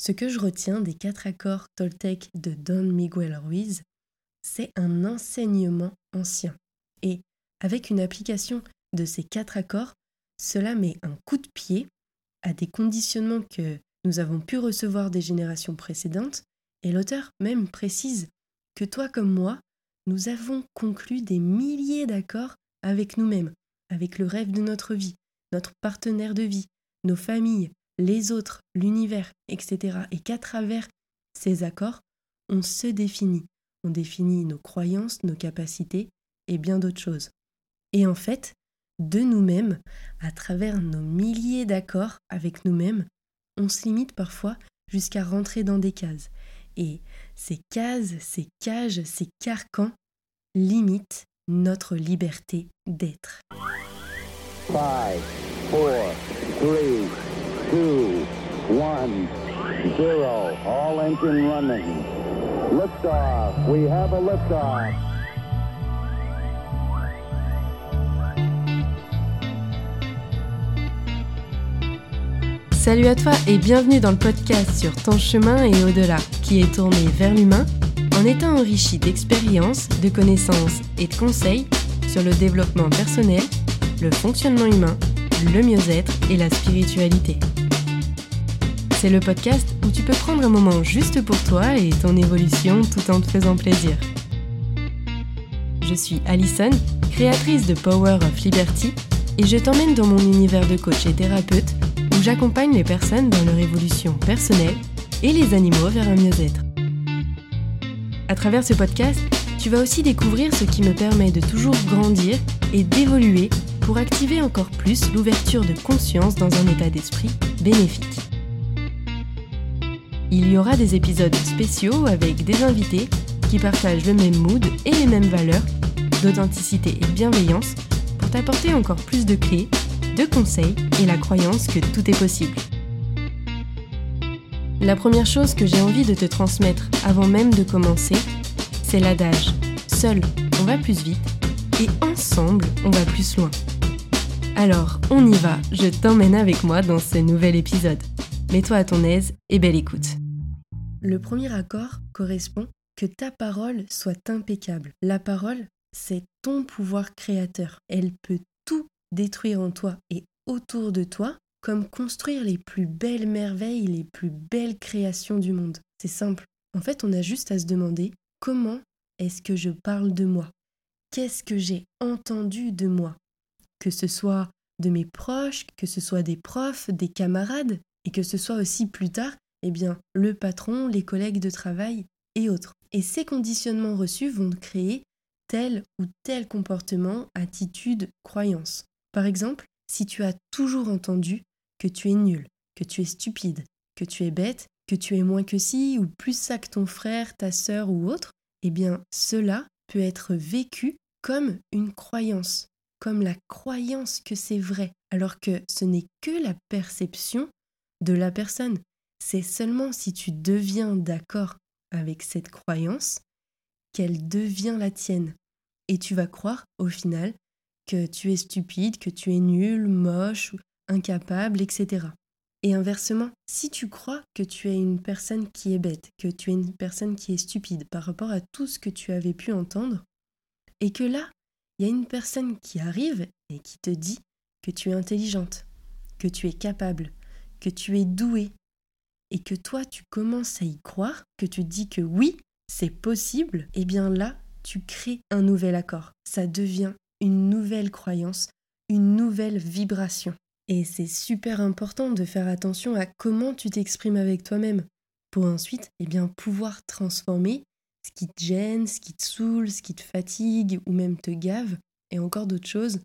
Ce que je retiens des quatre accords Toltec de Don Miguel Ruiz, c'est un enseignement ancien. Et avec une application de ces quatre accords, cela met un coup de pied à des conditionnements que nous avons pu recevoir des générations précédentes, et l'auteur même précise que toi comme moi, nous avons conclu des milliers d'accords avec nous-mêmes, avec le rêve de notre vie, notre partenaire de vie, nos familles, les autres, l'univers, etc. Et qu'à travers ces accords, on se définit. On définit nos croyances, nos capacités et bien d'autres choses. Et en fait, de nous-mêmes, à travers nos milliers d'accords avec nous-mêmes, on se limite parfois jusqu'à rentrer dans des cases. Et ces cases, ces cages, ces carcans limitent notre liberté d'être. 5, 4, 3, 2, 1, 0, all engine running. Liftoff, we have a liftoff. Salut à toi et bienvenue dans le podcast sur ton chemin et au-delà, qui est tourné vers l'humain en étant enrichi d'expériences, de connaissances et de conseils sur le développement personnel, le fonctionnement humain, le mieux-être et la spiritualité. C'est le podcast où tu peux prendre un moment juste pour toi et ton évolution tout en te faisant plaisir. Je suis Alison, créatrice de Power of Liberty, et je t'emmène dans mon univers de coach et thérapeute j'accompagne les personnes dans leur évolution personnelle et les animaux vers un mieux-être. À travers ce podcast, tu vas aussi découvrir ce qui me permet de toujours grandir et d'évoluer pour activer encore plus l'ouverture de conscience dans un état d'esprit bénéfique. Il y aura des épisodes spéciaux avec des invités qui partagent le même mood et les mêmes valeurs d'authenticité et de bienveillance pour t'apporter encore plus de clés de conseils et la croyance que tout est possible. La première chose que j'ai envie de te transmettre avant même de commencer, c'est l'adage Seul, on va plus vite et ensemble, on va plus loin. Alors, on y va, je t'emmène avec moi dans ce nouvel épisode. Mets-toi à ton aise et belle écoute. Le premier accord correspond que ta parole soit impeccable. La parole, c'est ton pouvoir créateur. Elle peut détruire en toi et autour de toi, comme construire les plus belles merveilles, les plus belles créations du monde. C'est simple. En fait, on a juste à se demander comment est-ce que je parle de moi? Qu'est-ce que j'ai entendu de moi? Que ce soit de mes proches, que ce soit des profs, des camarades, et que ce soit aussi plus tard, eh bien, le patron, les collègues de travail et autres. Et ces conditionnements reçus vont créer tel ou tel comportement, attitude, croyance. Par exemple, si tu as toujours entendu que tu es nul, que tu es stupide, que tu es bête, que tu es moins que ci ou plus ça que ton frère, ta sœur ou autre, eh bien cela peut être vécu comme une croyance, comme la croyance que c'est vrai, alors que ce n'est que la perception de la personne. C'est seulement si tu deviens d'accord avec cette croyance qu'elle devient la tienne. Et tu vas croire, au final, que tu es stupide, que tu es nul, moche, incapable, etc. Et inversement, si tu crois que tu es une personne qui est bête, que tu es une personne qui est stupide par rapport à tout ce que tu avais pu entendre, et que là, il y a une personne qui arrive et qui te dit que tu es intelligente, que tu es capable, que tu es doué, et que toi tu commences à y croire, que tu dis que oui, c'est possible, et eh bien là, tu crées un nouvel accord. Ça devient une nouvelle croyance, une nouvelle vibration. Et c'est super important de faire attention à comment tu t'exprimes avec toi-même pour ensuite eh bien, pouvoir transformer ce qui te gêne, ce qui te saoule, ce qui te fatigue ou même te gave, et encore d'autres choses,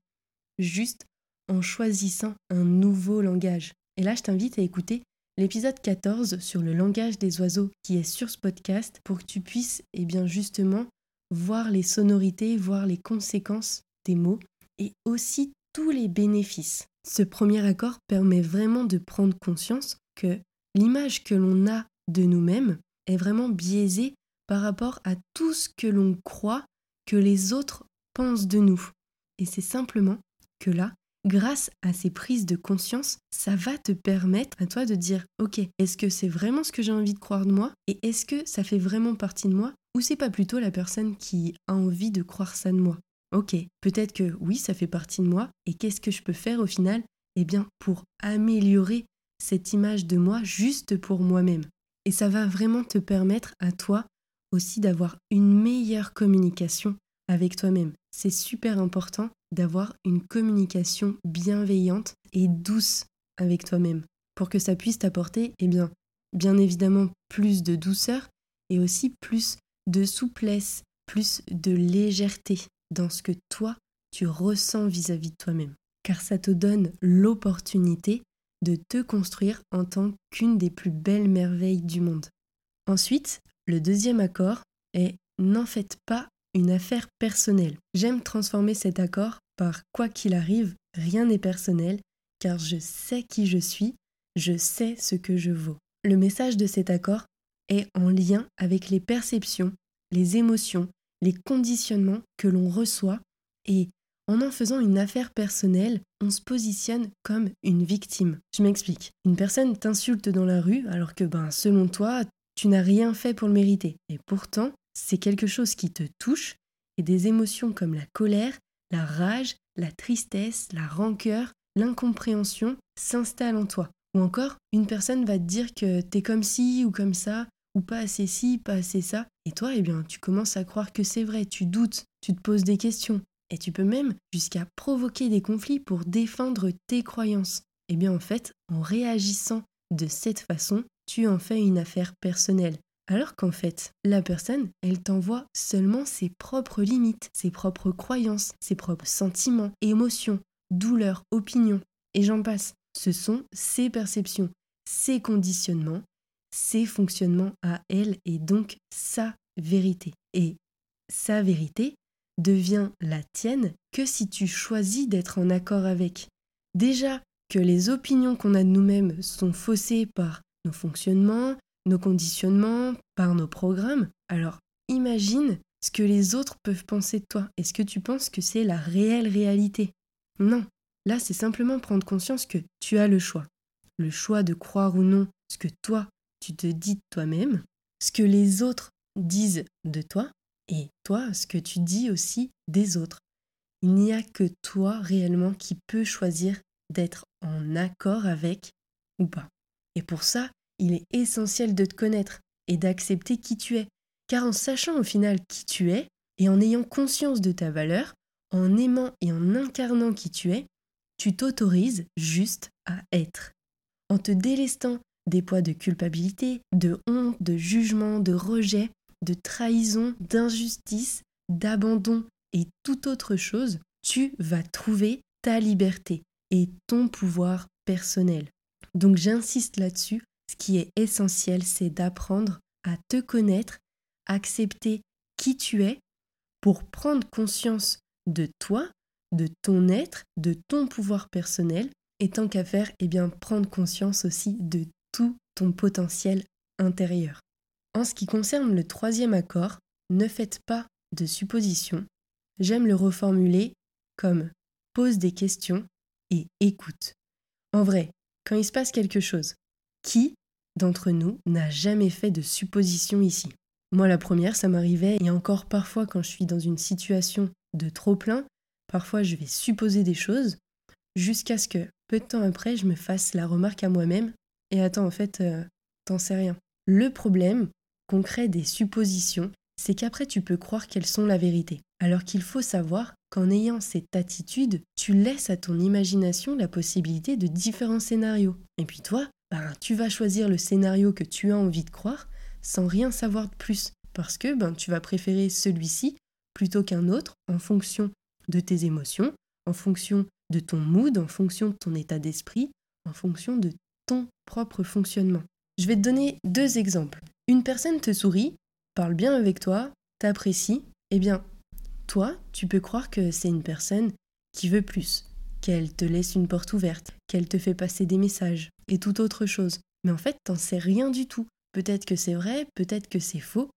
juste en choisissant un nouveau langage. Et là, je t'invite à écouter l'épisode 14 sur le langage des oiseaux qui est sur ce podcast pour que tu puisses eh bien, justement voir les sonorités, voir les conséquences des mots et aussi tous les bénéfices. Ce premier accord permet vraiment de prendre conscience que l'image que l'on a de nous-mêmes est vraiment biaisée par rapport à tout ce que l'on croit que les autres pensent de nous. Et c'est simplement que là, grâce à ces prises de conscience, ça va te permettre à toi de dire OK, est-ce que c'est vraiment ce que j'ai envie de croire de moi et est-ce que ça fait vraiment partie de moi ou c'est pas plutôt la personne qui a envie de croire ça de moi? Ok, peut-être que oui, ça fait partie de moi et qu'est-ce que je peux faire au final? Eh bien, pour améliorer cette image de moi juste pour moi-même. Et ça va vraiment te permettre à toi aussi d'avoir une meilleure communication avec toi-même. C'est super important d'avoir une communication bienveillante et douce avec toi-même pour que ça puisse t'apporter, eh bien, bien évidemment, plus de douceur et aussi plus de souplesse, plus de légèreté dans ce que toi, tu ressens vis-à-vis de toi-même. Car ça te donne l'opportunité de te construire en tant qu'une des plus belles merveilles du monde. Ensuite, le deuxième accord est n'en faites pas une affaire personnelle. J'aime transformer cet accord par quoi qu'il arrive, rien n'est personnel, car je sais qui je suis, je sais ce que je vaux. Le message de cet accord est en lien avec les perceptions, les émotions, les conditionnements que l'on reçoit et en en faisant une affaire personnelle, on se positionne comme une victime. Je m'explique. Une personne t'insulte dans la rue alors que ben selon toi, tu n'as rien fait pour le mériter. Et pourtant, c'est quelque chose qui te touche et des émotions comme la colère, la rage, la tristesse, la rancœur, l'incompréhension s'installent en toi. Ou encore, une personne va te dire que t'es comme ci ou comme ça, ou pas assez ci, pas assez ça. Et toi, eh bien, tu commences à croire que c'est vrai, tu doutes, tu te poses des questions. Et tu peux même jusqu'à provoquer des conflits pour défendre tes croyances. Eh bien, en fait, en réagissant de cette façon, tu en fais une affaire personnelle. Alors qu'en fait, la personne, elle t'envoie seulement ses propres limites, ses propres croyances, ses propres sentiments, émotions, douleurs, opinions, et j'en passe. Ce sont ses perceptions, ses conditionnements, ses fonctionnements à elle et donc sa vérité. Et sa vérité devient la tienne que si tu choisis d'être en accord avec. Déjà que les opinions qu'on a de nous-mêmes sont faussées par nos fonctionnements, nos conditionnements, par nos programmes, alors imagine ce que les autres peuvent penser de toi. Est-ce que tu penses que c'est la réelle réalité? Non. Là, c'est simplement prendre conscience que tu as le choix. Le choix de croire ou non ce que toi, tu te dis de toi-même, ce que les autres disent de toi, et toi, ce que tu dis aussi des autres. Il n'y a que toi réellement qui peux choisir d'être en accord avec ou pas. Et pour ça, il est essentiel de te connaître et d'accepter qui tu es. Car en sachant au final qui tu es, et en ayant conscience de ta valeur, en aimant et en incarnant qui tu es, tu t'autorises juste à être. En te délestant des poids de culpabilité, de honte, de jugement, de rejet, de trahison, d'injustice, d'abandon et toute autre chose, tu vas trouver ta liberté et ton pouvoir personnel. Donc j'insiste là-dessus ce qui est essentiel, c'est d'apprendre à te connaître, accepter qui tu es pour prendre conscience de toi, de ton être, de ton pouvoir personnel, et tant qu'à faire, eh bien prendre conscience aussi de tout ton potentiel intérieur. En ce qui concerne le troisième accord, ne faites pas de suppositions. J'aime le reformuler comme pose des questions et écoute. En vrai, quand il se passe quelque chose, qui d'entre nous n'a jamais fait de supposition ici Moi, la première, ça m'arrivait, et encore parfois quand je suis dans une situation de trop-plein, parfois je vais supposer des choses, jusqu'à ce que, peu de temps après, je me fasse la remarque à moi-même, et attends, en fait, euh, t'en sais rien. Le problème qu'on crée des suppositions, c'est qu'après tu peux croire qu'elles sont la vérité. Alors qu'il faut savoir qu'en ayant cette attitude, tu laisses à ton imagination la possibilité de différents scénarios. Et puis toi, ben, tu vas choisir le scénario que tu as envie de croire sans rien savoir de plus. Parce que ben, tu vas préférer celui-ci plutôt qu'un autre en fonction de tes émotions, en fonction de ton mood, en fonction de ton état d'esprit, en fonction de ton propre fonctionnement. Je vais te donner deux exemples. Une personne te sourit, parle bien avec toi, t'apprécie, eh bien, toi, tu peux croire que c'est une personne qui veut plus, qu'elle te laisse une porte ouverte, qu'elle te fait passer des messages et toute autre chose. Mais en fait, t'en sais rien du tout. Peut-être que c'est vrai, peut-être que c'est faux.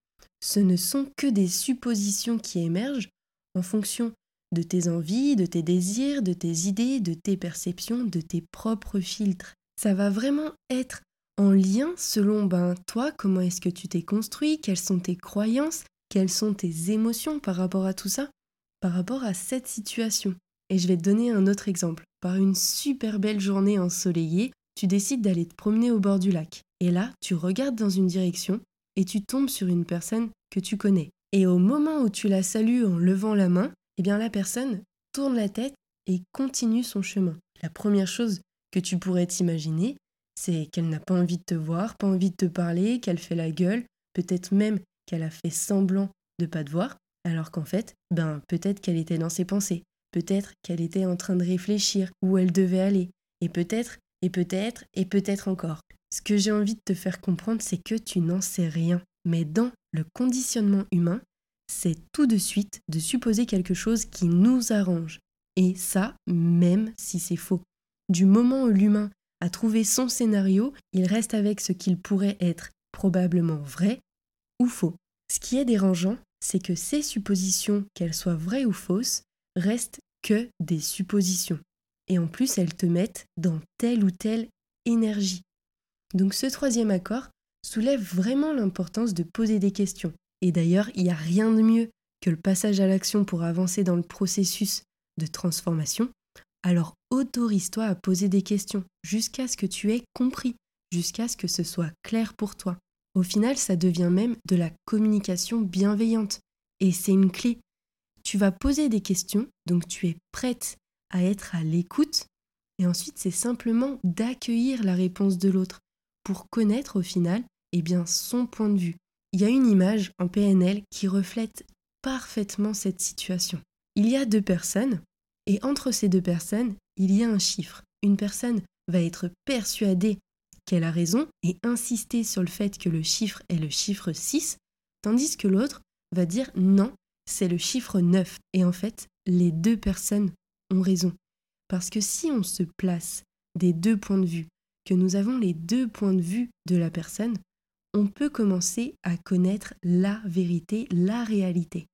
Ce ne sont que des suppositions qui émergent en fonction de tes envies, de tes désirs, de tes idées, de tes perceptions, de tes propres filtres. Ça va vraiment être en lien selon ben, toi, comment est-ce que tu t'es construit, quelles sont tes croyances, quelles sont tes émotions par rapport à tout ça, par rapport à cette situation. Et je vais te donner un autre exemple. Par une super belle journée ensoleillée, tu décides d'aller te promener au bord du lac. Et là, tu regardes dans une direction et tu tombes sur une personne que tu connais. Et au moment où tu la salues en levant la main, eh bien la personne tourne la tête et continue son chemin. La première chose que tu pourrais t'imaginer, c'est qu'elle n'a pas envie de te voir, pas envie de te parler, qu'elle fait la gueule, peut-être même qu'elle a fait semblant de pas te voir, alors qu'en fait, ben peut-être qu'elle était dans ses pensées, peut-être qu'elle était en train de réfléchir où elle devait aller, et peut-être, et peut-être, et peut-être encore. Ce que j'ai envie de te faire comprendre, c'est que tu n'en sais rien. Mais dans le conditionnement humain, c'est tout de suite de supposer quelque chose qui nous arrange. Et ça, même si c'est faux. Du moment où l'humain à trouver son scénario, il reste avec ce qu'il pourrait être probablement vrai ou faux. Ce qui est dérangeant, c'est que ces suppositions, qu'elles soient vraies ou fausses, restent que des suppositions. Et en plus, elles te mettent dans telle ou telle énergie. Donc ce troisième accord soulève vraiment l'importance de poser des questions. Et d'ailleurs, il n'y a rien de mieux que le passage à l'action pour avancer dans le processus de transformation alors autorise-toi à poser des questions jusqu'à ce que tu aies compris, jusqu'à ce que ce soit clair pour toi. Au final, ça devient même de la communication bienveillante. Et c'est une clé. Tu vas poser des questions, donc tu es prête à être à l'écoute. Et ensuite, c'est simplement d'accueillir la réponse de l'autre pour connaître au final eh bien, son point de vue. Il y a une image en PNL qui reflète parfaitement cette situation. Il y a deux personnes et entre ces deux personnes, il y a un chiffre. Une personne va être persuadée qu'elle a raison et insister sur le fait que le chiffre est le chiffre 6, tandis que l'autre va dire non, c'est le chiffre 9. Et en fait, les deux personnes ont raison. Parce que si on se place des deux points de vue, que nous avons les deux points de vue de la personne, on peut commencer à connaître la vérité, la réalité.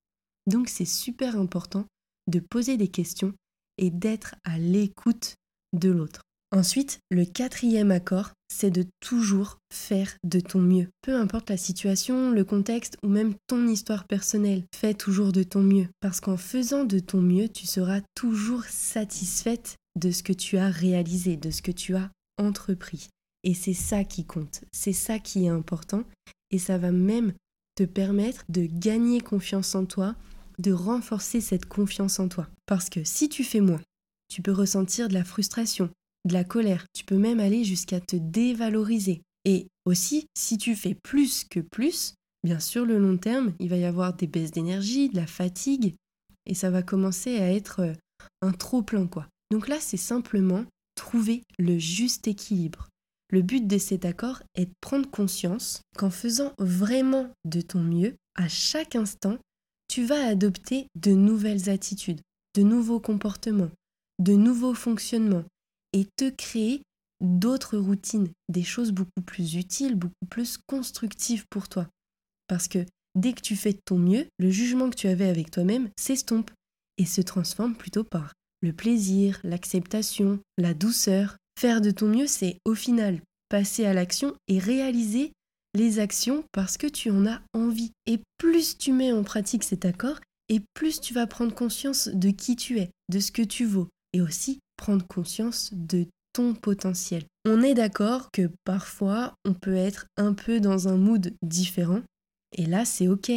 Donc c'est super important de poser des questions et d'être à l'écoute de l'autre. Ensuite, le quatrième accord, c'est de toujours faire de ton mieux. Peu importe la situation, le contexte ou même ton histoire personnelle, fais toujours de ton mieux. Parce qu'en faisant de ton mieux, tu seras toujours satisfaite de ce que tu as réalisé, de ce que tu as entrepris. Et c'est ça qui compte, c'est ça qui est important. Et ça va même te permettre de gagner confiance en toi de renforcer cette confiance en toi. Parce que si tu fais moins, tu peux ressentir de la frustration, de la colère, tu peux même aller jusqu'à te dévaloriser. Et aussi, si tu fais plus que plus, bien sûr, le long terme, il va y avoir des baisses d'énergie, de la fatigue, et ça va commencer à être euh, un trop plein, quoi. Donc là, c'est simplement trouver le juste équilibre. Le but de cet accord est de prendre conscience qu'en faisant vraiment de ton mieux, à chaque instant, tu vas adopter de nouvelles attitudes, de nouveaux comportements, de nouveaux fonctionnements et te créer d'autres routines, des choses beaucoup plus utiles, beaucoup plus constructives pour toi. Parce que dès que tu fais de ton mieux, le jugement que tu avais avec toi-même s'estompe et se transforme plutôt par le plaisir, l'acceptation, la douceur. Faire de ton mieux, c'est au final passer à l'action et réaliser les actions parce que tu en as envie. Et plus tu mets en pratique cet accord, et plus tu vas prendre conscience de qui tu es, de ce que tu vaux, et aussi prendre conscience de ton potentiel. On est d'accord que parfois on peut être un peu dans un mood différent, et là c'est ok.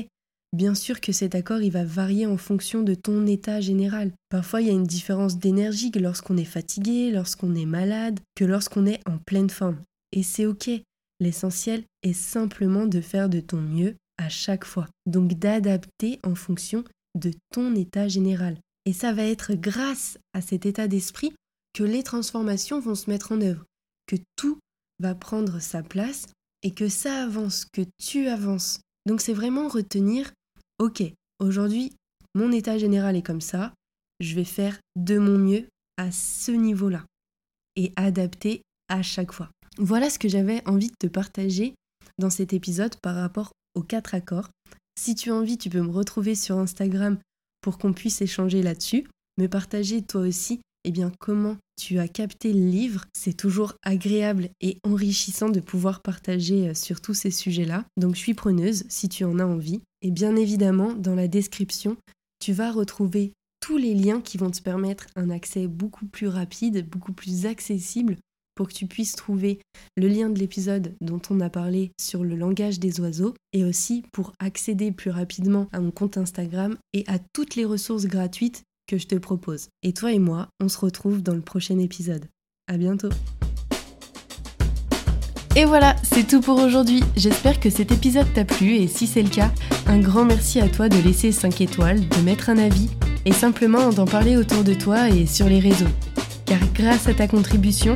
Bien sûr que cet accord il va varier en fonction de ton état général. Parfois il y a une différence d'énergie que lorsqu'on est fatigué, lorsqu'on est malade, que lorsqu'on est en pleine forme. Et c'est ok. L'essentiel est simplement de faire de ton mieux à chaque fois, donc d'adapter en fonction de ton état général. Et ça va être grâce à cet état d'esprit que les transformations vont se mettre en œuvre, que tout va prendre sa place et que ça avance, que tu avances. Donc c'est vraiment retenir, ok, aujourd'hui, mon état général est comme ça, je vais faire de mon mieux à ce niveau-là et adapter à chaque fois. Voilà ce que j'avais envie de te partager dans cet épisode par rapport aux quatre accords. Si tu as envie, tu peux me retrouver sur Instagram pour qu'on puisse échanger là-dessus, me partager toi aussi eh bien comment tu as capté le livre. C'est toujours agréable et enrichissant de pouvoir partager euh, sur tous ces sujets-là. Donc je suis preneuse si tu en as envie. Et bien évidemment, dans la description, tu vas retrouver tous les liens qui vont te permettre un accès beaucoup plus rapide, beaucoup plus accessible pour que tu puisses trouver le lien de l'épisode dont on a parlé sur le langage des oiseaux et aussi pour accéder plus rapidement à mon compte Instagram et à toutes les ressources gratuites que je te propose. Et toi et moi, on se retrouve dans le prochain épisode. À bientôt. Et voilà, c'est tout pour aujourd'hui. J'espère que cet épisode t'a plu et si c'est le cas, un grand merci à toi de laisser 5 étoiles, de mettre un avis et simplement d'en parler autour de toi et sur les réseaux. Car grâce à ta contribution,